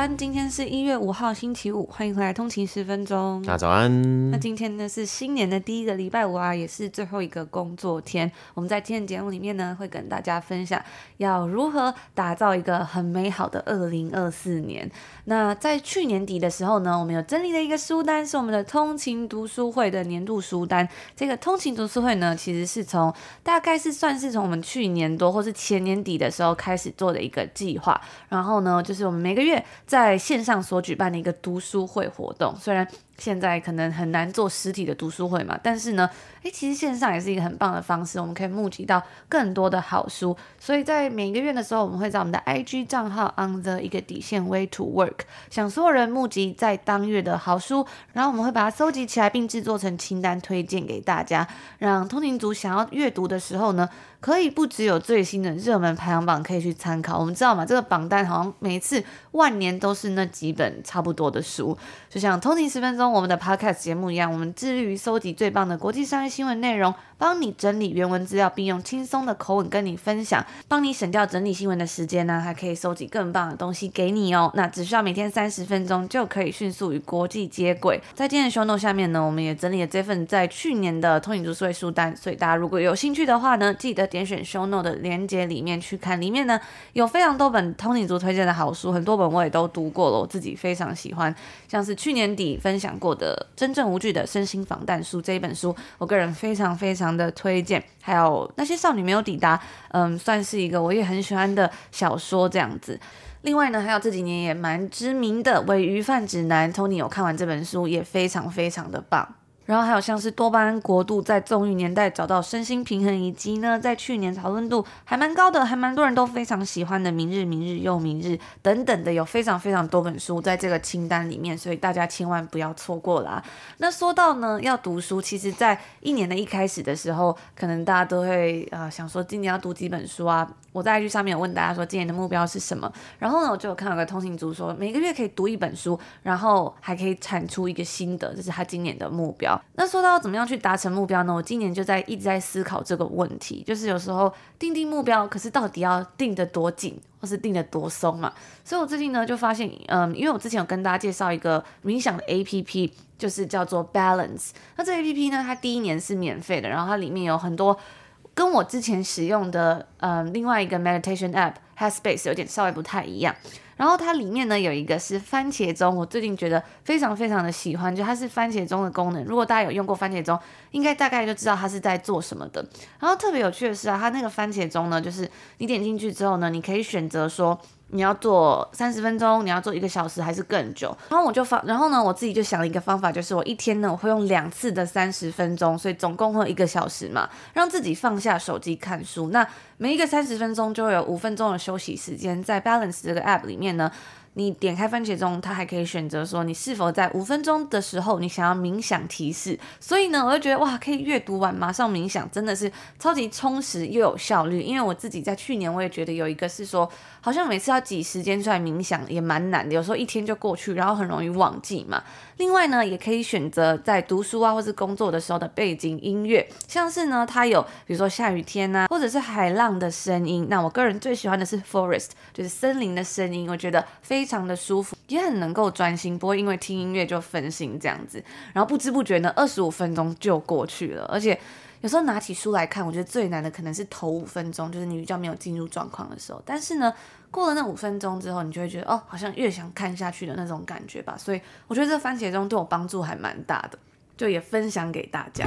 安，今天是一月五号星期五，欢迎回来通勤十分钟。大家早安。那今天呢是新年的第一个礼拜五啊，也是最后一个工作天。我们在今天节目里面呢，会跟大家分享要如何打造一个很美好的二零二四年。那在去年底的时候呢，我们有整理了一个书单，是我们的通勤读书会的年度书单。这个通勤读书会呢，其实是从大概是算是从我们去年多或是前年底的时候开始做的一个计划。然后呢，就是我们每个月在线上所举办的一个读书会活动，虽然。现在可能很难做实体的读书会嘛，但是呢，诶，其实线上也是一个很棒的方式，我们可以募集到更多的好书。所以在每一个月的时候，我们会在我们的 IG 账号 on the 一个底线 way to work，向所有人募集在当月的好书，然后我们会把它收集起来，并制作成清单推荐给大家，让通勤族想要阅读的时候呢，可以不只有最新的热门排行榜可以去参考。我们知道嘛，这个榜单好像每次万年都是那几本差不多的书，就像通勤十分钟。我们的 Podcast 节目一样，我们致力于搜集最棒的国际商业新闻内容，帮你整理原文资料，并用轻松的口吻跟你分享，帮你省掉整理新闻的时间呢，还可以收集更棒的东西给你哦。那只需要每天三十分钟，就可以迅速与国际接轨。在今天的 show note 下面呢，我们也整理了这份在去年的通勤读书会书单，所以大家如果有兴趣的话呢，记得点选 show note 的链接里面去看，里面呢有非常多本通勤族推荐的好书，很多本我也都读过了，我自己非常喜欢，像是去年底分享过的。真正无惧的身心防弹书这一本书，我个人非常非常的推荐。还有那些少女没有抵达，嗯，算是一个我也很喜欢的小说这样子。另外呢，还有这几年也蛮知名的《尾鱼贩指南》，Tony 有看完这本书，也非常非常的棒。然后还有像是多巴胺国度在纵欲年代找到身心平衡，以及呢，在去年讨论度还蛮高的，还蛮多人都非常喜欢的《明日，明日又明日》等等的，有非常非常多本书在这个清单里面，所以大家千万不要错过啦。那说到呢，要读书，其实在一年的一开始的时候，可能大家都会啊、呃、想说今年要读几本书啊。我在 IG 上面有问大家说今年的目标是什么，然后呢，我就有看到个通勤族说每个月可以读一本书，然后还可以产出一个心得，这是他今年的目标。那说到怎么样去达成目标呢？我今年就在一直在思考这个问题，就是有时候定定目标，可是到底要定得多紧，或是定得多松嘛？所以我最近呢就发现，嗯，因为我之前有跟大家介绍一个冥想的 APP，就是叫做 Balance。那这 APP 呢，它第一年是免费的，然后它里面有很多。跟我之前使用的嗯另外一个 meditation app Headspace 有点稍微不太一样，然后它里面呢有一个是番茄钟，我最近觉得非常非常的喜欢，就它是番茄钟的功能。如果大家有用过番茄钟，应该大概就知道它是在做什么的。然后特别有趣的是啊，它那个番茄钟呢，就是你点进去之后呢，你可以选择说。你要做三十分钟，你要做一个小时还是更久？然后我就放，然后呢，我自己就想了一个方法，就是我一天呢，我会用两次的三十分钟，所以总共会一个小时嘛，让自己放下手机看书。那每一个三十分钟就会有五分钟的休息时间，在 Balance 这个 app 里面呢。你点开番茄钟，它还可以选择说你是否在五分钟的时候你想要冥想提示。所以呢，我就觉得哇，可以阅读完马上冥想，真的是超级充实又有效率。因为我自己在去年我也觉得有一个是说，好像每次要挤时间出来冥想也蛮难的，有时候一天就过去，然后很容易忘记嘛。另外呢，也可以选择在读书啊或是工作的时候的背景音乐，像是呢它有比如说下雨天啊，或者是海浪的声音。那我个人最喜欢的是 forest，就是森林的声音，我觉得。非常的舒服，也很能够专心，不会因为听音乐就分心这样子。然后不知不觉呢，二十五分钟就过去了。而且有时候拿起书来看，我觉得最难的可能是头五分钟，就是你比较没有进入状况的时候。但是呢，过了那五分钟之后，你就会觉得哦，好像越想看下去的那种感觉吧。所以我觉得这番茄钟对我帮助还蛮大的，就也分享给大家。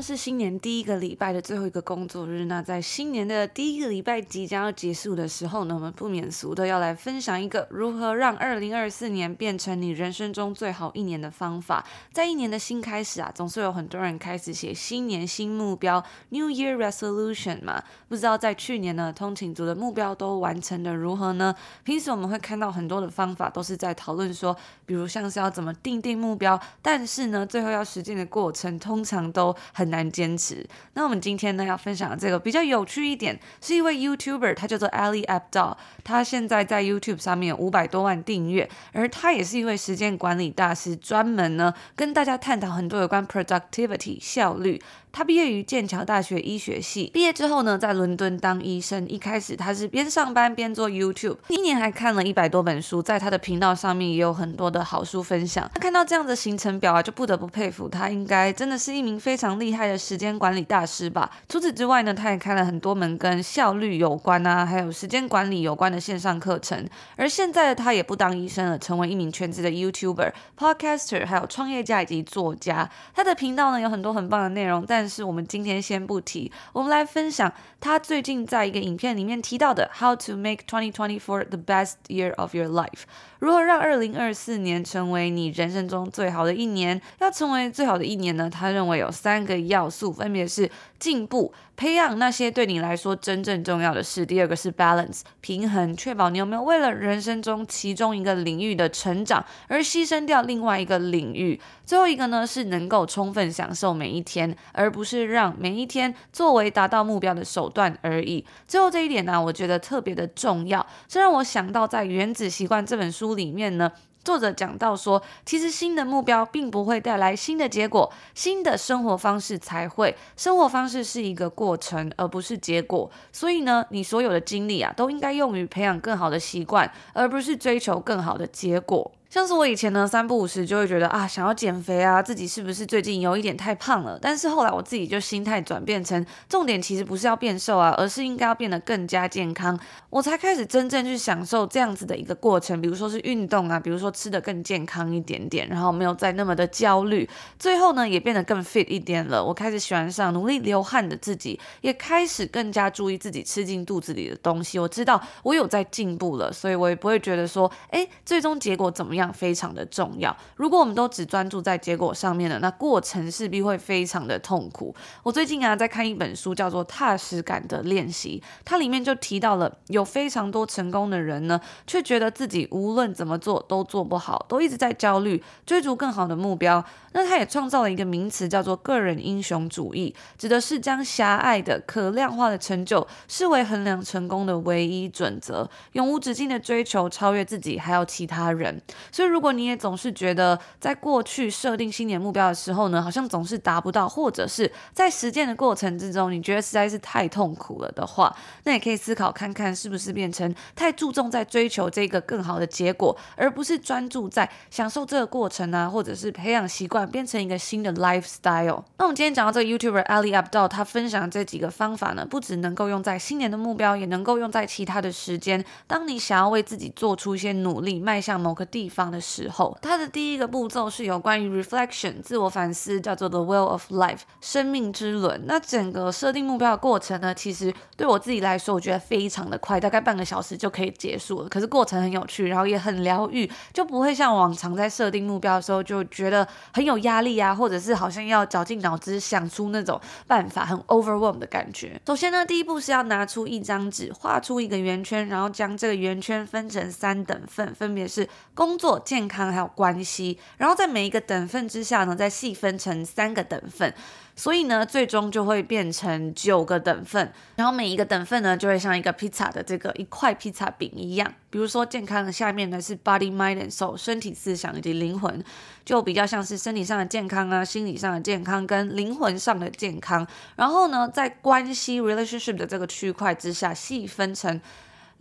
是新年第一个礼拜的最后一个工作日，那在新年的第一个礼拜即将要结束的时候呢，我们不免俗的要来分享一个如何让二零二四年变成你人生中最好一年的方法。在一年的新开始啊，总是有很多人开始写新年新目标 （New Year Resolution） 嘛。不知道在去年呢，通勤族的目标都完成的如何呢？平时我们会看到很多的方法，都是在讨论说，比如像是要怎么定定目标，但是呢，最后要实践的过程通常都很很难坚持。那我们今天呢要分享的这个比较有趣一点，是一位 YouTuber，他叫做 Ali Abda，他现在在 YouTube 上面有五百多万订阅，而他也是一位时间管理大师，专门呢跟大家探讨很多有关 productivity 效率。他毕业于剑桥大学医学系，毕业之后呢，在伦敦当医生。一开始他是边上班边做 YouTube，一年还看了一百多本书，在他的频道上面也有很多的好书分享。他看到这样的行程表啊，就不得不佩服他，应该真的是一名非常厉害的时间管理大师吧。除此之外呢，他也开了很多门跟效率有关啊，还有时间管理有关的线上课程。而现在的他也不当医生了，成为一名全职的 YouTuber、Podcaster，还有创业家以及作家。他的频道呢有很多很棒的内容，但是我们今天先不提，我们来分享他最近在一个影片里面提到的 How to make 2024 the best year of your life，如何让2024年成为你人生中最好的一年？要成为最好的一年呢？他认为有三个要素，分别是进步。培养那些对你来说真正重要的事。第二个是 balance，平衡，确保你有没有为了人生中其中一个领域的成长而牺牲掉另外一个领域。最后一个呢，是能够充分享受每一天，而不是让每一天作为达到目标的手段而已。最后这一点呢，我觉得特别的重要，这让我想到在《原子习惯》这本书里面呢。作者讲到说，其实新的目标并不会带来新的结果，新的生活方式才会。生活方式是一个过程，而不是结果。所以呢，你所有的精力啊，都应该用于培养更好的习惯，而不是追求更好的结果。像是我以前呢，三不五时就会觉得啊，想要减肥啊，自己是不是最近有一点太胖了？但是后来我自己就心态转变成，重点其实不是要变瘦啊，而是应该要变得更加健康。我才开始真正去享受这样子的一个过程，比如说是运动啊，比如说吃的更健康一点点，然后没有再那么的焦虑。最后呢，也变得更 fit 一点了。我开始喜欢上努力流汗的自己，也开始更加注意自己吃进肚子里的东西。我知道我有在进步了，所以我也不会觉得说，哎，最终结果怎么样？非常的重要。如果我们都只专注在结果上面了，那过程势必会非常的痛苦。我最近啊在看一本书，叫做《踏实感的练习》，它里面就提到了有非常多成功的人呢，却觉得自己无论怎么做都做不好，都一直在焦虑，追逐更好的目标。那他也创造了一个名词，叫做个人英雄主义，指的是将狭隘的、可量化的成就视为衡量成功的唯一准则，永无止境的追求超越自己还有其他人。所以，如果你也总是觉得在过去设定新年目标的时候呢，好像总是达不到，或者是在实践的过程之中，你觉得实在是太痛苦了的话，那也可以思考看看，是不是变成太注重在追求这个更好的结果，而不是专注在享受这个过程啊，或者是培养习惯。变成一个新的 lifestyle。那我们今天讲到这个 YouTuber Ali Abdaal，他分享这几个方法呢，不只能够用在新年的目标，也能够用在其他的时间。当你想要为自己做出一些努力，迈向某个地方方的时候，它的第一个步骤是有关于 reflection 自我反思，叫做 the wheel of life 生命之轮。那整个设定目标的过程呢，其实对我自己来说，我觉得非常的快，大概半个小时就可以结束了。可是过程很有趣，然后也很疗愈，就不会像往常在设定目标的时候就觉得很有。压力啊，或者是好像要绞尽脑汁想出那种办法，很 overwhelm 的感觉。首先呢，第一步是要拿出一张纸，画出一个圆圈，然后将这个圆圈分成三等份，分别是工作、健康还有关系。然后在每一个等份之下呢，再细分成三个等份。所以呢，最终就会变成九个等份，然后每一个等份呢，就会像一个披萨的这个一块披萨饼一样。比如说，健康的下面呢是 body, mind and soul，身体、思想以及灵魂，就比较像是身体上的健康啊，心理上的健康跟灵魂上的健康。然后呢，在关系 relationship 的这个区块之下，细分成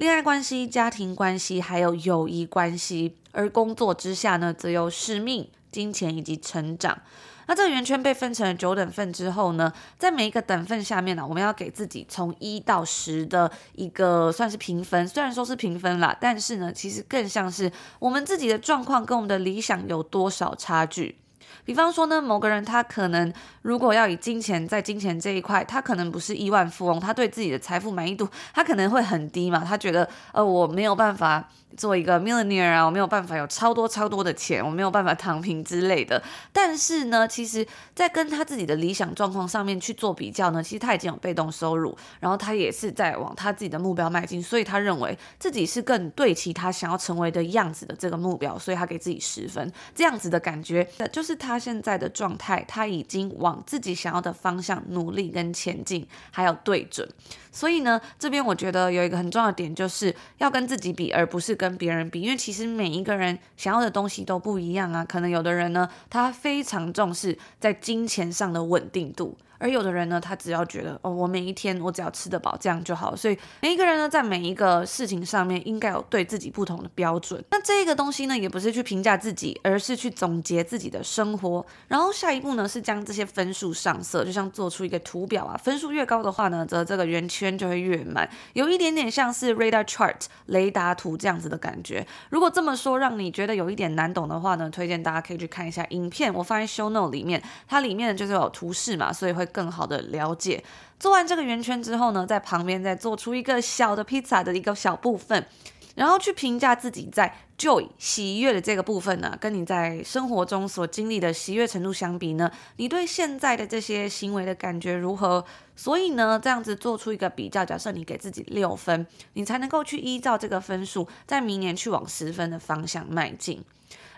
恋爱关系、家庭关系还有友谊关系。而工作之下呢，则有使命、金钱以及成长。那这个圆圈被分成了九等份之后呢，在每一个等份下面呢，我们要给自己从一到十的一个算是评分。虽然说是评分啦，但是呢，其实更像是我们自己的状况跟我们的理想有多少差距。比方说呢，某个人他可能如果要以金钱在金钱这一块，他可能不是亿万富翁，他对自己的财富满意度他可能会很低嘛，他觉得呃我没有办法。做一个 millionaire 啊，我没有办法有超多超多的钱，我没有办法躺平之类的。但是呢，其实，在跟他自己的理想状况上面去做比较呢，其实他已经有被动收入，然后他也是在往他自己的目标迈进，所以他认为自己是更对齐他想要成为的样子的这个目标，所以他给自己十分。这样子的感觉，就是他现在的状态，他已经往自己想要的方向努力跟前进，还有对准。所以呢，这边我觉得有一个很重要的点，就是要跟自己比，而不是跟别人比。因为其实每一个人想要的东西都不一样啊。可能有的人呢，他非常重视在金钱上的稳定度。而有的人呢，他只要觉得哦，我每一天我只要吃得饱，这样就好。所以每一个人呢，在每一个事情上面，应该有对自己不同的标准。那这个东西呢，也不是去评价自己，而是去总结自己的生活。然后下一步呢，是将这些分数上色，就像做出一个图表啊。分数越高的话呢，则这个圆圈就会越满，有一点点像是 radar chart 雷达图这样子的感觉。如果这么说让你觉得有一点难懂的话呢，推荐大家可以去看一下影片，我放在 show note 里面，它里面就是有图示嘛，所以会。更好的了解，做完这个圆圈之后呢，在旁边再做出一个小的披萨的一个小部分，然后去评价自己在 joy 喜悦的这个部分呢，跟你在生活中所经历的喜悦程度相比呢，你对现在的这些行为的感觉如何？所以呢，这样子做出一个比较，假设你给自己六分，你才能够去依照这个分数，在明年去往十分的方向迈进。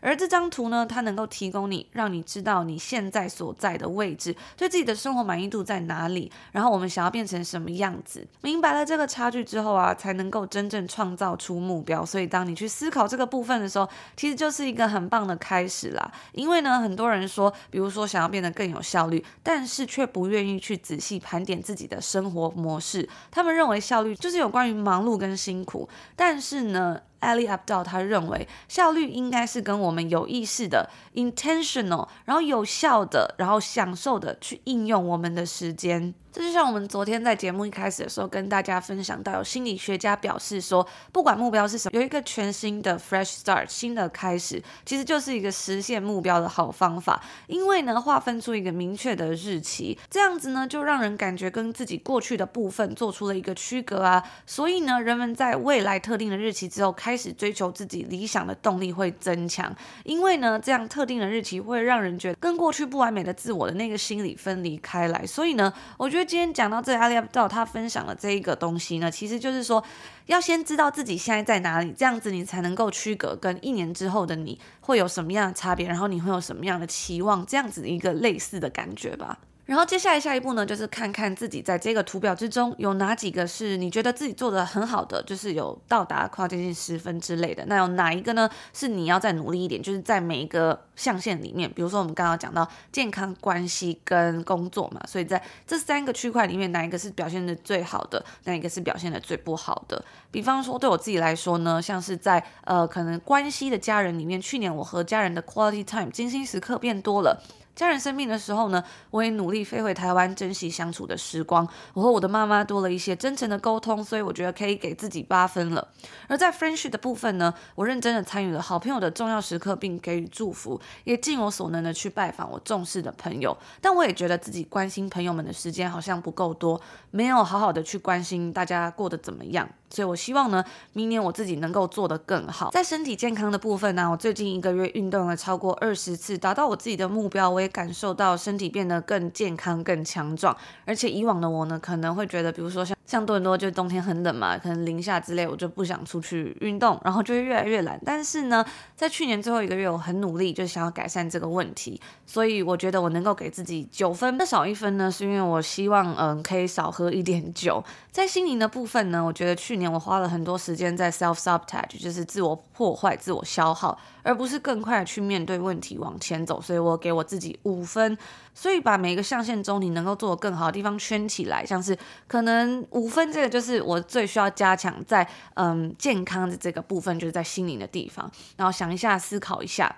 而这张图呢，它能够提供你，让你知道你现在所在的位置，对自己的生活满意度在哪里，然后我们想要变成什么样子。明白了这个差距之后啊，才能够真正创造出目标。所以，当你去思考这个部分的时候，其实就是一个很棒的开始啦。因为呢，很多人说，比如说想要变得更有效率，但是却不愿意去仔细盘点自己的生活模式。他们认为效率就是有关于忙碌跟辛苦，但是呢，Ali Abdal 他认为效率应该是跟我们有意识的 intentional，然后有效的，然后享受的去应用我们的时间。这就像我们昨天在节目一开始的时候跟大家分享到，有心理学家表示说，不管目标是什么，有一个全新的 fresh start，新的开始，其实就是一个实现目标的好方法。因为呢，划分出一个明确的日期，这样子呢，就让人感觉跟自己过去的部分做出了一个区隔啊。所以呢，人们在未来特定的日期之后开始追求自己理想的动力会增强。因为呢，这样特定的日期会让人觉得跟过去不完美的自我的那个心理分离开来。所以呢，我觉得。今天讲到这里，Ali Abdaal 他分享的这一个东西呢，其实就是说，要先知道自己现在在哪里，这样子你才能够区隔跟一年之后的你会有什么样的差别，然后你会有什么样的期望，这样子一个类似的感觉吧。然后接下来下一步呢，就是看看自己在这个图表之中有哪几个是你觉得自己做得很好的，就是有到达跨接近十分之类的。那有哪一个呢？是你要再努力一点，就是在每一个象限里面，比如说我们刚刚讲到健康、关系跟工作嘛，所以在这三个区块里面，哪一个是表现得最好的，哪一个是表现得最不好的？比方说对我自己来说呢，像是在呃可能关系的家人里面，去年我和家人的 quality time 精心时刻变多了。家人生病的时候呢，我也努力飞回台湾，珍惜相处的时光。我和我的妈妈多了一些真诚的沟通，所以我觉得可以给自己八分了。而在 friendship 的部分呢，我认真的参与了好朋友的重要时刻，并给予祝福，也尽我所能的去拜访我重视的朋友。但我也觉得自己关心朋友们的时间好像不够多，没有好好的去关心大家过得怎么样。所以我希望呢，明年我自己能够做得更好。在身体健康的部分呢，我最近一个月运动了超过二十次，达到我自己的目标。我也感受到身体变得更健康、更强壮。而且以往的我呢，可能会觉得，比如说像像多伦多，就冬天很冷嘛，可能零下之类，我就不想出去运动，然后就会越来越懒。但是呢，在去年最后一个月，我很努力，就想要改善这个问题。所以我觉得我能够给自己九分，那少一分呢，是因为我希望嗯可以少喝一点酒。在心灵的部分呢，我觉得去年我花了很多时间在 self sabotage，就是自我破坏、自我消耗，而不是更快去面对问题往前走。所以我给我自己五分。所以把每一个象限中你能够做得更好的地方圈起来，像是可能五分这个就是我最需要加强在嗯健康的这个部分，就是在心灵的地方。然后想一下，思考一下。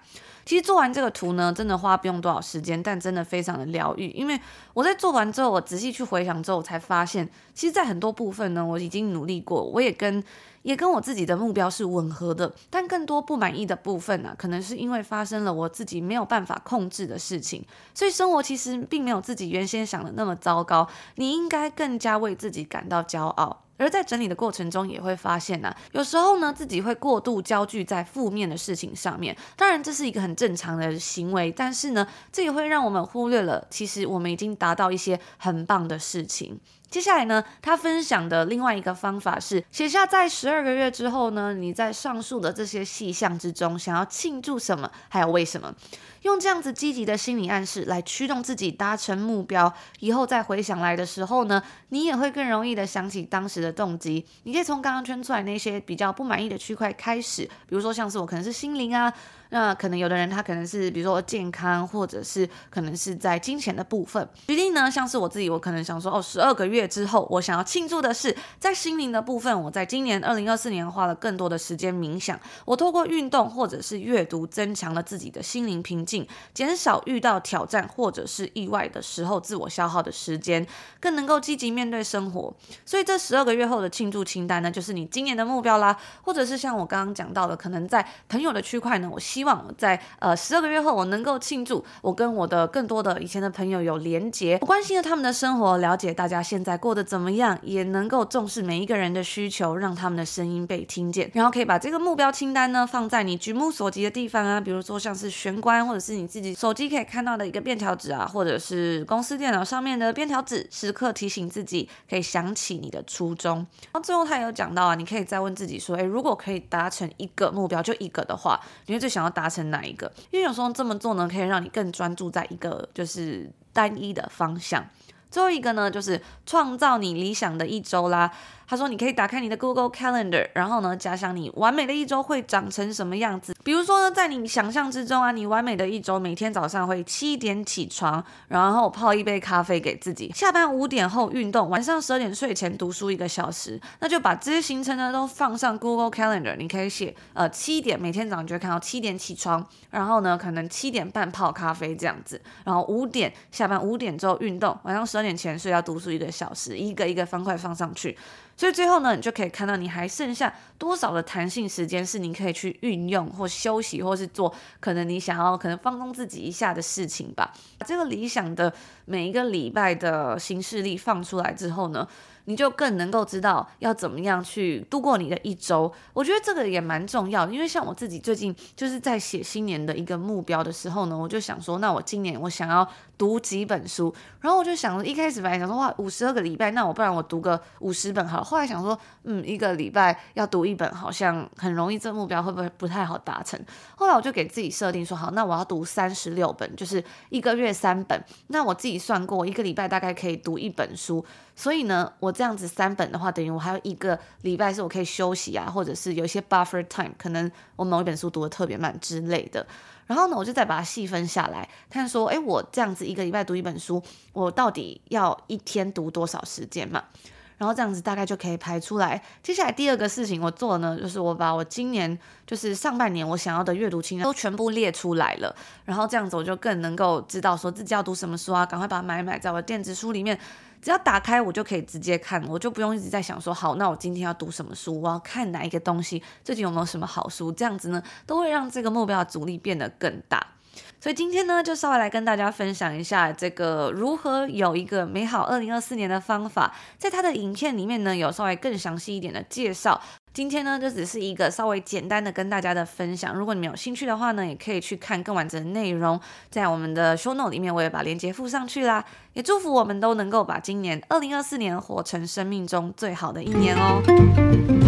其实做完这个图呢，真的花不用多少时间，但真的非常的疗愈。因为我在做完之后，我仔细去回想之后，我才发现，其实，在很多部分呢，我已经努力过，我也跟也跟我自己的目标是吻合的。但更多不满意的部分呢、可能是因为发生了我自己没有办法控制的事情，所以生活其实并没有自己原先想的那么糟糕。你应该更加为自己感到骄傲。而在整理的过程中，也会发现呢、有时候呢，自己会过度焦聚在负面的事情上面。当然，这是一个很正常的行为，但是呢，这也会让我们忽略了，其实我们已经达到一些很棒的事情。接下来呢，他分享的另外一个方法是写下在十二个月之后呢，你在上述的这些细项之中想要庆祝什么，还有为什么。用这样子积极的心理暗示来驱动自己达成目标，以后再回想来的时候呢，你也会更容易的想起当时的动机。你可以从刚刚圈出来那些比较不满意的区块开始，比如说像是我可能是心灵啊。那可能有的人他可能是比如说健康，或者是可能是在金钱的部分。举例呢，像是我自己，我可能想说哦，十二个月之后，我想要庆祝的是在心灵的部分。我在今年二零二四年花了更多的时间冥想，我透过运动或者是阅读，增强了自己的心灵平静，减少遇到挑战或者是意外的时候自我消耗的时间，更能够积极面对生活。所以这十二个月后的庆祝清单呢，就是你今年的目标啦。或者是像我刚刚讲到的，可能在朋友的区块呢，我。希望在呃十二个月后，我能够庆祝我跟我的更多的以前的朋友有连结，我关心了他们的生活，了解大家现在过得怎么样，也能够重视每一个人的需求，让他们的声音被听见。然后可以把这个目标清单呢放在你举目所及的地方啊，比如说像是玄关，或者是你自己手机可以看到的一个便条纸啊，或者是公司电脑上面的便条纸，时刻提醒自己，可以想起你的初衷。然后最后他也有讲到啊，你可以再问自己说，诶，如果可以达成一个目标，就一个的话，你会最想要达成哪一个？因为有时候这么做呢，可以让你更专注在一个就是单一的方向。最后一个呢，就是创造你理想的一周啦。他说：“你可以打开你的 Google Calendar，然后呢，假想你完美的一周会长成什么样子。比如说呢，在你想象之中啊，你完美的一周每天早上会七点起床，然后泡一杯咖啡给自己，下班五点后运动，晚上十二点睡前读书一个小时。那就把这些行程呢都放上 Google Calendar，你可以写呃七点每天早上就会看到七点起床，然后呢可能七点半泡咖啡这样子，然后五点下班五点之后运动，晚上十二点前睡觉读书一个小时，一个一个方块放上去。”所以最后呢，你就可以看到你还剩下多少的弹性时间是你可以去运用或休息，或是做可能你想要可能放松自己一下的事情吧。这个理想的每一个礼拜的行事历放出来之后呢，你就更能够知道要怎么样去度过你的一周。我觉得这个也蛮重要的，因为像我自己最近就是在写新年的一个目标的时候呢，我就想说，那我今年我想要读几本书，然后我就想，一开始本来想说，哇，五十二个礼拜，那我不然我读个五十本好了。后来想说，嗯，一个礼拜要读一本，好像很容易，这目标会不会不太好达成？后来我就给自己设定说，好，那我要读三十六本，就是一个月三本。那我自己算过，一个礼拜大概可以读一本书。所以呢，我这样子三本的话，等于我还有一个礼拜是我可以休息啊，或者是有一些 buffer time，可能我某一本书读得特别慢之类的。然后呢，我就再把它细分下来，看说，诶，我这样子一个礼拜读一本书，我到底要一天读多少时间嘛？然后这样子大概就可以排出来。接下来第二个事情我做呢，就是我把我今年就是上半年我想要的阅读清单都全部列出来了。然后这样子我就更能够知道说自己要读什么书啊，赶快把它买买在我的电子书里面。只要打开我就可以直接看，我就不用一直在想说，好，那我今天要读什么书，我要看哪一个东西，最近有没有什么好书，这样子呢，都会让这个目标的阻力变得更大。所以今天呢，就稍微来跟大家分享一下这个如何有一个美好二零二四年的方法。在他的影片里面呢，有稍微更详细一点的介绍。今天呢，就只是一个稍微简单的跟大家的分享。如果你们有兴趣的话呢，也可以去看更完整的内容，在我们的 show note 里面，我也把链接附上去啦。也祝福我们都能够把今年二零二四年活成生命中最好的一年哦。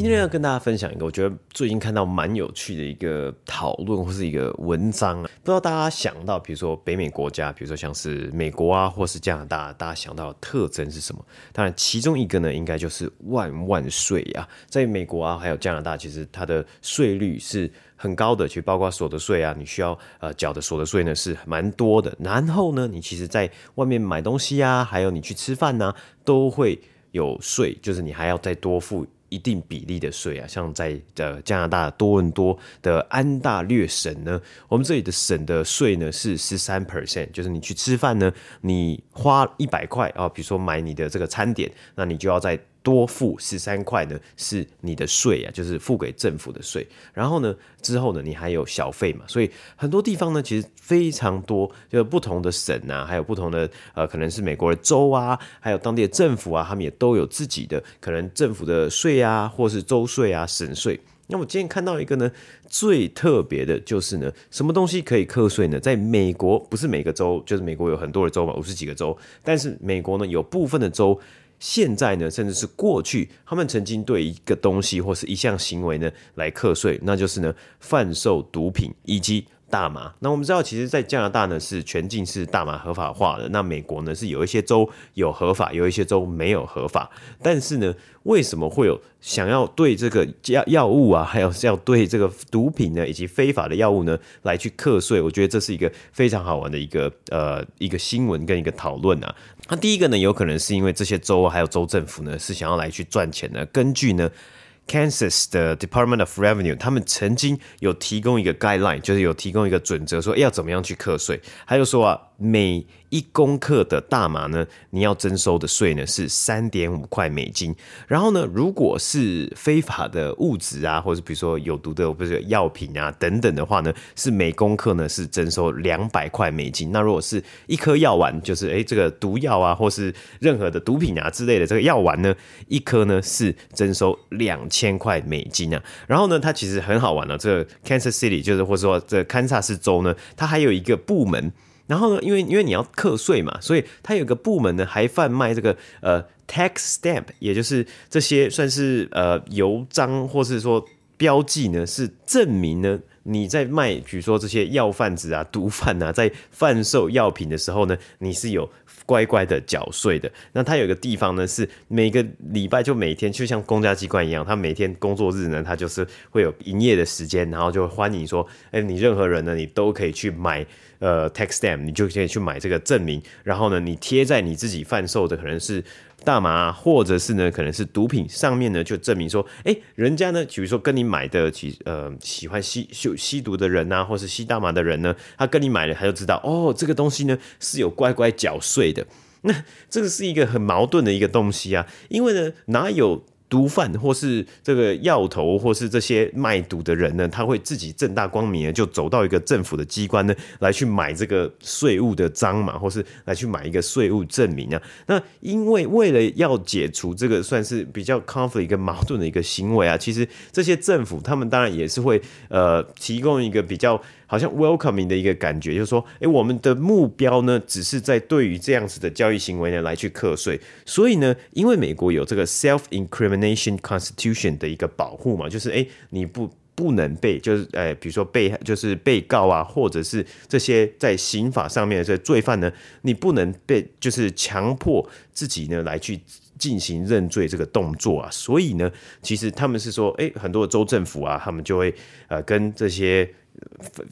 今天要跟大家分享一个，我觉得最近看到蛮有趣的一个讨论或是一个文章啊，不知道大家想到，比如说北美国家，比如说像是美国啊，或是加拿大，大家想到的特征是什么？当然，其中一个呢，应该就是万万税啊。在美国啊，还有加拿大，其实它的税率是很高的，其实包括所得税啊，你需要呃缴的所得税呢是蛮多的。然后呢，你其实在外面买东西啊，还有你去吃饭呢，都会有税，就是你还要再多付。一定比例的税啊，像在呃加拿大多伦多的安大略省呢，我们这里的省的税呢是十三 percent，就是你去吃饭呢，你花一百块啊，比如说买你的这个餐点，那你就要在多付十三块呢，是你的税啊，就是付给政府的税。然后呢，之后呢，你还有小费嘛，所以很多地方呢，其实非常多，就是不同的省啊，还有不同的呃，可能是美国的州啊，还有当地的政府啊，他们也都有自己的可能政府的税啊，或是州税啊、省税。那我今天看到一个呢，最特别的就是呢，什么东西可以课税呢？在美国，不是每个州，就是美国有很多的州嘛，五十几个州，但是美国呢，有部分的州。现在呢，甚至是过去，他们曾经对一个东西或是一项行为呢来课税，那就是呢贩售毒品以及大麻。那我们知道，其实，在加拿大呢是全境是大麻合法化的，那美国呢是有一些州有合法，有一些州没有合法。但是呢，为什么会有想要对这个药药物啊，还有要对这个毒品呢，以及非法的药物呢来去课税？我觉得这是一个非常好玩的一个呃一个新闻跟一个讨论啊。那第一个呢，有可能是因为这些州还有州政府呢，是想要来去赚钱的。根据呢，Kansas 的 Department of Revenue，他们曾经有提供一个 guideline，就是有提供一个准则，说要怎么样去课税。他就说啊，每一公克的大麻呢，你要征收的税呢是三点五块美金。然后呢，如果是非法的物质啊，或者比如说有毒的，不是药品啊等等的话呢，是每公克呢是征收两百块美金。那如果是一颗药丸，就是诶这个毒药啊，或是任何的毒品啊之类的这个药丸呢，一颗呢是征收两千块美金啊。然后呢，它其实很好玩的，这个 Kansas City 就是或者说这堪萨斯州呢，它还有一个部门。然后呢，因为因为你要课税嘛，所以它有个部门呢，还贩卖这个呃 tax stamp，也就是这些算是呃邮章或是说标记呢，是证明呢你在卖，比如说这些药贩子啊、毒贩啊，在贩售药品的时候呢，你是有乖乖的缴税的。那它有一个地方呢，是每个礼拜就每天就像公家机关一样，它每天工作日呢，它就是会有营业的时间，然后就欢迎说，哎，你任何人呢，你都可以去买。呃，tax stamp，你就可以去买这个证明，然后呢，你贴在你自己贩售的可能是大麻，或者是呢可能是毒品上面呢，就证明说，哎，人家呢，比如说跟你买的，其呃喜欢吸吸吸毒的人呐、啊，或是吸大麻的人呢，他跟你买了，他就知道，哦，这个东西呢是有乖乖缴税的。那这个是一个很矛盾的一个东西啊，因为呢，哪有？毒贩或是这个药头，或是这些卖毒的人呢，他会自己正大光明的就走到一个政府的机关呢，来去买这个税务的章嘛，或是来去买一个税务证明啊。那因为为了要解除这个算是比较 conflict 一个矛盾的一个行为啊，其实这些政府他们当然也是会呃提供一个比较。好像 welcoming 的一个感觉，就是说，诶，我们的目标呢，只是在对于这样子的交易行为呢来去课税。所以呢，因为美国有这个 self-incrimination constitution 的一个保护嘛，就是诶，你不不能被，就是诶，比如说被就是被告啊，或者是这些在刑法上面的这罪犯呢，你不能被就是强迫自己呢来去进行认罪这个动作啊。所以呢，其实他们是说，诶，很多的州政府啊，他们就会呃跟这些。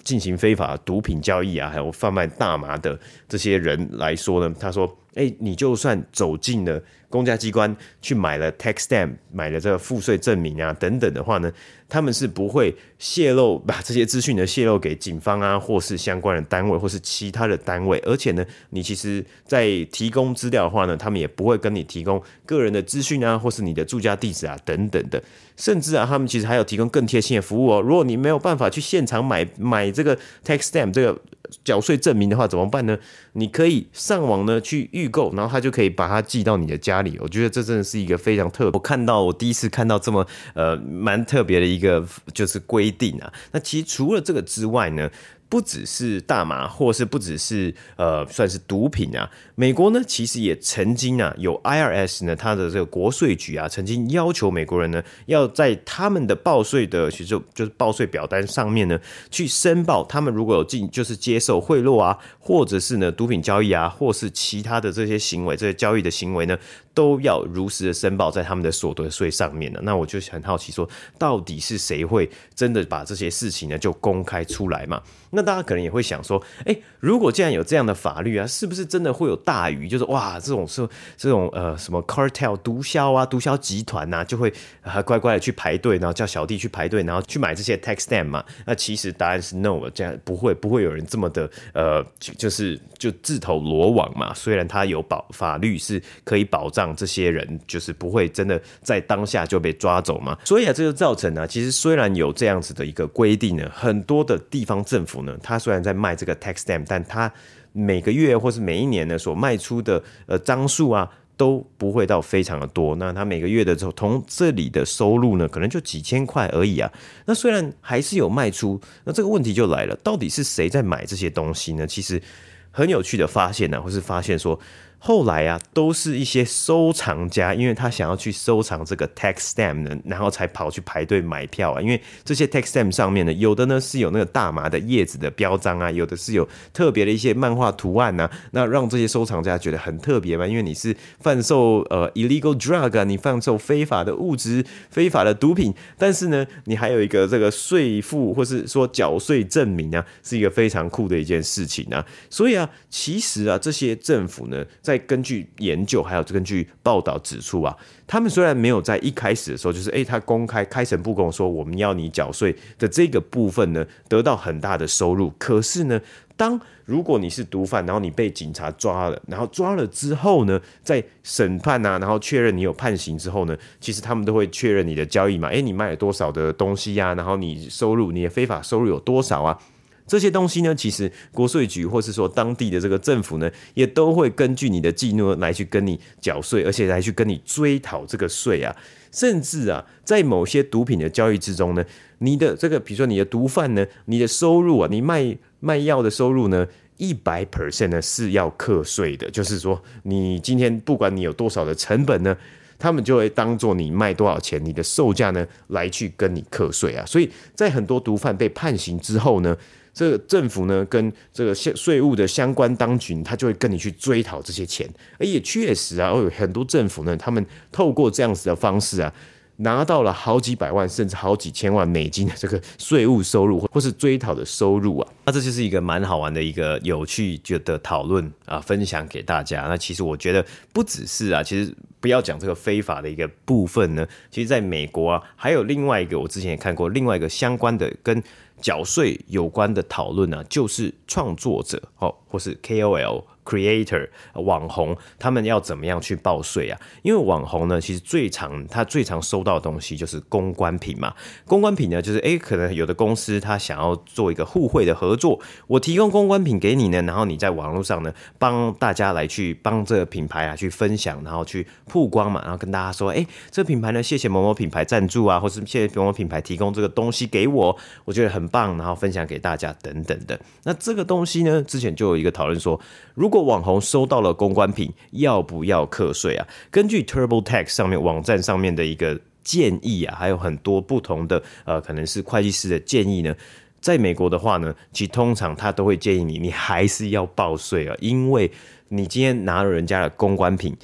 进行非法毒品交易啊，还有贩卖大麻的这些人来说呢，他说：“哎，你就算走进了。”公家机关去买了 tax stamp，买了这个赋税证明啊等等的话呢，他们是不会泄露把这些资讯呢泄露给警方啊，或是相关的单位，或是其他的单位。而且呢，你其实在提供资料的话呢，他们也不会跟你提供个人的资讯啊，或是你的住家地址啊等等的。甚至啊，他们其实还有提供更贴心的服务哦。如果你没有办法去现场买买这个 tax stamp 这个。缴税证明的话怎么办呢？你可以上网呢去预购，然后他就可以把它寄到你的家里。我觉得这真的是一个非常特，我看到我第一次看到这么呃蛮特别的一一个就是规定啊。那其实除了这个之外呢，不只是大麻，或是不只是呃，算是毒品啊。美国呢，其实也曾经啊，有 IRS 呢，它的这个国税局啊，曾经要求美国人呢，要在他们的报税的，其实就就是报税表单上面呢，去申报他们如果有进，就是接受贿赂啊，或者是呢毒品交易啊，或是其他的这些行为，这些交易的行为呢，都要如实的申报在他们的所得税上面的。那我就很好奇说，到底是谁会真的把这些事情呢，就公开出来嘛？那大家可能也会想说，哎、如果既然有这样的法律啊，是不是真的会有大鱼？就是哇，这种是这种呃什么 cartel 毒枭啊，毒枭集团呐、啊，就会还乖乖的去排队，然后叫小弟去排队，然后去买这些 tax stamp 嘛？那其实答案是 no，这样不会不会有人这么的呃，就是就自投罗网嘛。虽然他有保法律是可以保障。这些人就是不会真的在当下就被抓走嘛。所以啊，这就造成啊，其实虽然有这样子的一个规定呢，很多的地方政府呢，他虽然在卖这个 tax stamp，但他每个月或是每一年呢所卖出的呃张数啊。都不会到非常的多，那他每个月的从从这里的收入呢，可能就几千块而已啊。那虽然还是有卖出，那这个问题就来了，到底是谁在买这些东西呢？其实很有趣的发现呢、或是发现说。后来啊，都是一些收藏家，因为他想要去收藏这个 tax stamp 呢，然后才跑去排队买票啊。因为这些 tax stamp 上面呢，有的呢是有那个大麻的叶子的标章啊，有的是有特别的一些漫画图案啊，那让这些收藏家觉得很特别嘛。因为你是贩售呃 illegal drug 啊，你贩售非法的物质、非法的毒品，但是呢，你还有一个这个税负或是说缴税证明啊，是一个非常酷的一件事情啊。所以啊，其实啊，这些政府呢，在根据研究，还有根据报道指出啊，他们虽然没有在一开始的时候，就是诶、他公开开诚布公说我们要你缴税的这个部分呢，得到很大的收入。可是呢，当如果你是毒贩，然后你被警察抓了，然后抓了之后呢，在审判啊，然后确认你有判刑之后呢，其实他们都会确认你的交易嘛，诶、你卖了多少的东西呀、然后你收入，你的非法收入有多少啊？这些东西呢，其实国税局或是说当地的这个政府呢，也都会根据你的记录来去跟你缴税，而且来去跟你追讨这个税啊。甚至啊，在某些毒品的交易之中呢，你的这个，比如说你的毒贩呢，你的收入啊，你卖卖药的收入呢，一百 percent 呢是要课税的。就是说，你今天不管你有多少的成本呢，他们就会当做你卖多少钱，你的售价呢来去跟你课税啊。所以在很多毒贩被判刑之后呢。这个政府呢，跟这个税税务的相关当局，他就会跟你去追讨这些钱。而也确实啊，有很多政府呢，他们透过这样子的方式啊，拿到了好几百万甚至好几千万美金的这个税务收入，或是追讨的收入啊。那这就是一个蛮好玩的一个有趣的讨论啊，分享给大家。那其实我觉得不只是啊，其实不要讲这个非法的一个部分呢。其实在美国啊，还有另外一个，我之前也看过另外一个相关的跟。缴税有关的讨论呢，就是创作者哦，或是 KOL。Creator 网红他们要怎么样去报税啊？因为网红呢，其实最常他最常收到的东西就是公关品嘛。公关品呢，就是诶，可能有的公司他想要做一个互惠的合作，我提供公关品给你呢，然后你在网络上呢帮大家来去帮这个品牌啊去分享，然后去曝光嘛，然后跟大家说，诶，这个品牌呢，谢谢某某品牌赞助啊，或是谢谢某某品牌提供这个东西给我，我觉得很棒，然后分享给大家等等的。那这个东西呢，之前就有一个讨论说，如果网红收到了公关品，要不要课税啊？根据 TurboTax 上面网站上面的一个建议啊，还有很多不同的呃，可能是会计师的建议呢。在美国的话呢，其实通常他都会建议你，你还是要报税啊，因为你今天拿了人家的公关品。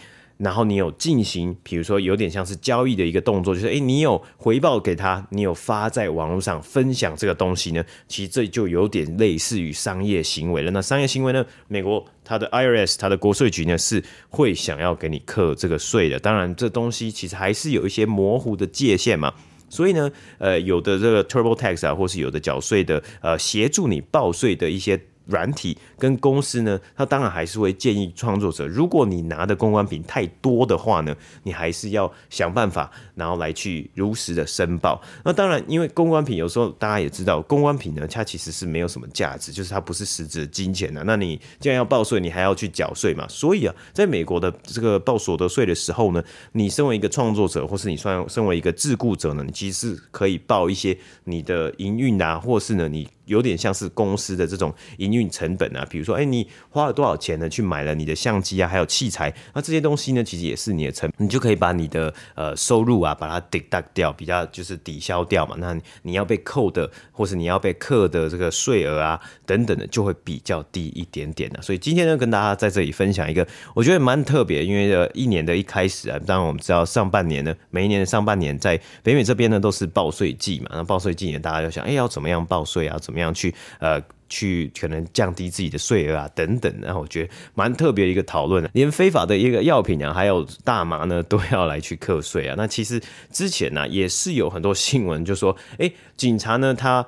然后你有进行，比如说有点像是交易的一个动作，就是诶，你有回报给他，你有发在网络上分享这个东西呢，其实这就有点类似于商业行为了。那商业行为呢，美国它的 IRS 它的国税局呢是会想要给你课这个税的。当然，这东西其实还是有一些模糊的界限嘛。所以呢，呃，有的这个 TurboTax 啊，或是有的缴税的呃协助你报税的一些。软体跟公司呢，他当然还是会建议创作者，如果你拿的公关品太多的话呢，你还是要想办法，然后来去如实的申报。那当然，因为公关品有时候大家也知道，公关品呢，它其实是没有什么价值，就是它不是实质的金钱的。那你既然要报税，你还要去缴税嘛。所以啊，在美国的这个报所得税的时候呢，你身为一个创作者，或是你算身为一个自雇者呢，其实是可以报一些你的营运啊，或是呢你。有点像是公司的这种营运成本啊，比如说，哎，你花了多少钱呢？去买了你的相机啊，还有器材，那这些东西呢，其实也是你的成，你就可以把你的呃收入啊，把它 deduct 掉，比较就是抵消掉嘛。那你要被扣的，或是你要被课的这个税额啊，等等的，就会比较低一点点的。所以今天呢，跟大家在这里分享一个，我觉得蛮特别，因为一年的一开始啊，当然我们知道上半年呢，每一年的上半年在北美这边呢都是报税季嘛，那报税季呢，大家就想，哎，要怎么样报税啊？怎怎么样去呃去可能降低自己的税额啊等等，然后我觉得蛮特别的一个讨论，连非法的一个药品啊，还有大麻呢都要来去课税啊。那其实之前呢、也是有很多新闻就说，哎，警察呢他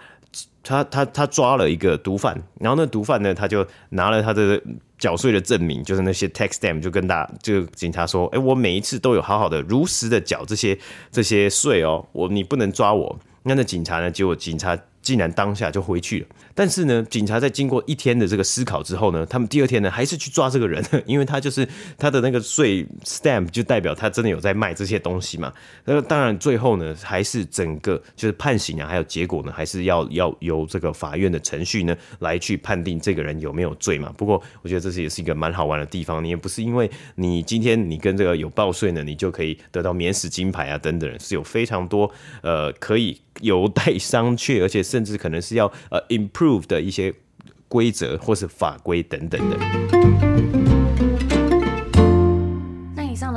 他他他抓了一个毒贩，然后那毒贩呢，他就拿了他的缴税的证明，就是那些 tax stamp，就跟大就警察说，哎，我每一次都有好好的如实的缴这些这些税哦，我你不能抓我。那那警察呢？结果警察。竟然当下就回去了，但是呢，警察在经过一天的这个思考之后呢，他们第二天呢还是去抓这个人，因为他就是他的那个税 stamp 就代表他真的有在卖这些东西嘛。那当然最后呢，还是整个就是判刑啊，还有结果呢，还是要要由这个法院的程序呢来去判定这个人有没有罪嘛。不过我觉得这是也是一个蛮好玩的地方，你也不是因为你今天你跟这个有报税呢，你就可以得到免死金牌啊等等，是有非常多呃可以有待商榷，而且。甚至可能是要呃 improve 的一些规则或是法规等等的。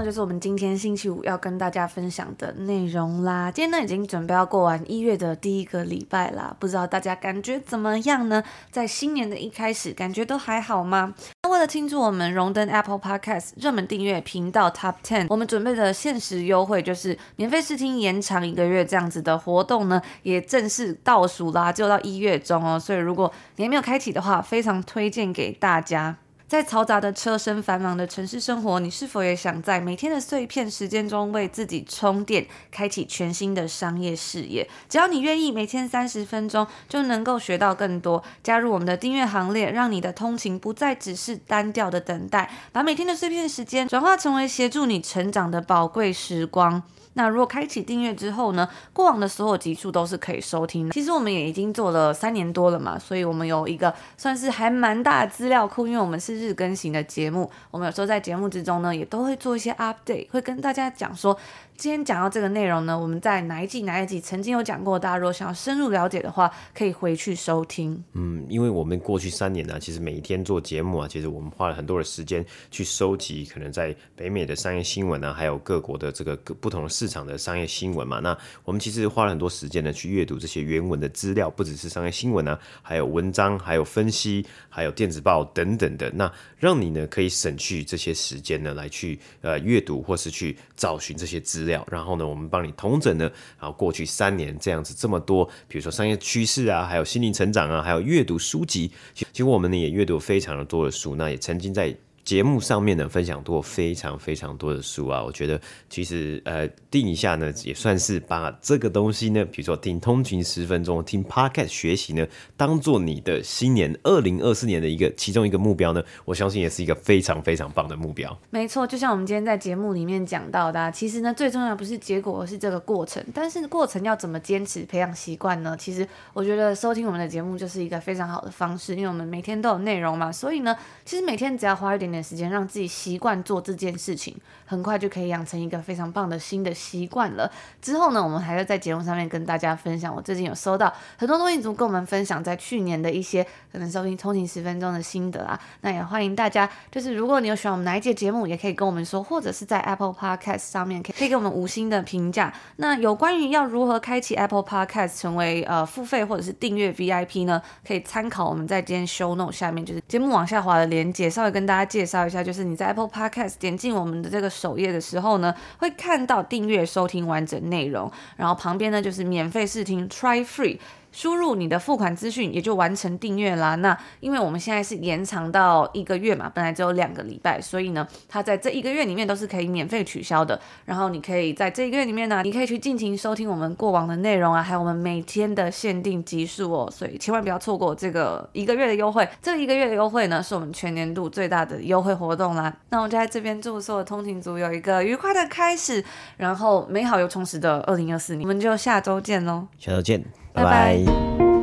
就是我们今天星期五要跟大家分享的内容啦。今天呢已经准备要过完一月的第一个礼拜啦，不知道大家感觉怎么样呢？在新年的一开始，感觉都还好吗？那为了庆祝我们荣登 Apple Podcast 热门订阅频道 Top Ten，我们准备的限时优惠就是免费试听延长一个月这样子的活动呢，也正式倒数啦，就到一月中哦。所以如果你还没有开启的话，非常推荐给大家。在嘈杂的车声、繁忙的城市生活，你是否也想在每天的碎片时间中为自己充电，开启全新的商业事业？只要你愿意，每天三十分钟就能够学到更多。加入我们的订阅行列，让你的通勤不再只是单调的等待，把每天的碎片时间转化成为协助你成长的宝贵时光。那如果开启订阅之后呢，过往的所有集数都是可以收听的。其实我们也已经做了三年多了嘛，所以我们有一个算是还蛮大的资料库，因为我们是日更型的节目，我们有时候在节目之中呢，也都会做一些 update，会跟大家讲说。今天讲到这个内容呢，我们在哪一季哪一集曾经有讲过，大家如果想要深入了解的话，可以回去收听。嗯，因为我们过去三年呢、其实每一天做节目啊，其实我们花了很多的时间去收集可能在北美的商业新闻啊，还有各国的这个不同的市场的商业新闻嘛。那我们其实花了很多时间呢，去阅读这些原文的资料，不只是商业新闻啊，还有文章，还有分析，还有电子报等等的。那让你呢可以省去这些时间呢，来去呃阅读或是去找寻这些资料。然后呢，我们帮你同整呢，然后过去三年这样子这么多，比如说商业趋势啊，还有心灵成长啊，还有阅读书籍，其实我们呢也阅读非常的多的书，那也曾经在。节目上面呢，分享过非常非常多的书啊，我觉得其实呃定一下呢，也算是把这个东西呢，比如说听通勤十分钟，听 Podcast 学习呢，当做你的新年二零二四年的一个其中一个目标呢，我相信也是一个非常非常棒的目标。没错，就像我们今天在节目里面讲到的啊，其实呢最重要不是结果，而是这个过程。但是过程要怎么坚持培养习惯呢？其实我觉得收听我们的节目就是一个非常好的方式，因为我们每天都有内容嘛，所以呢，其实每天只要花一点点。时间让自己习惯做这件事情，很快就可以养成一个非常棒的新的习惯了。之后呢，我们还会在节目上面跟大家分享。我最近有收到很多通勤族跟我们分享在去年的一些可能收听通勤十分钟的心得啊。那也欢迎大家，就是如果你有喜欢我们哪一节节目，也可以跟我们说，或者是在 Apple Podcast 上面可以可以给我们五星的评价。那有关于要如何开启 Apple Podcast 成为呃付费或者是订阅 VIP 呢？可以参考我们在今天 Show Note 下面就是节目往下滑的连接，稍微跟大家介介绍一下，就是你在 Apple Podcast 点进我们的这个首页的时候呢，会看到订阅收听完整内容，然后旁边呢就是免费试听 Try Free。输入你的付款资讯，也就完成订阅啦。那因为我们现在是延长到一个月嘛，本来只有两个礼拜，所以呢，它在这一个月里面都是可以免费取消的。然后你可以在这一个月里面呢，你可以去尽情收听我们过往的内容啊，还有我们每天的限定集数哦。所以千万不要错过这个一个月的优惠。这一个月的优惠呢，是我们全年度最大的优惠活动啦。那我就在这边祝所有通勤族有一个愉快的开始，然后美好又充实的二零二四年。我们就下周见喽！下周见。拜拜。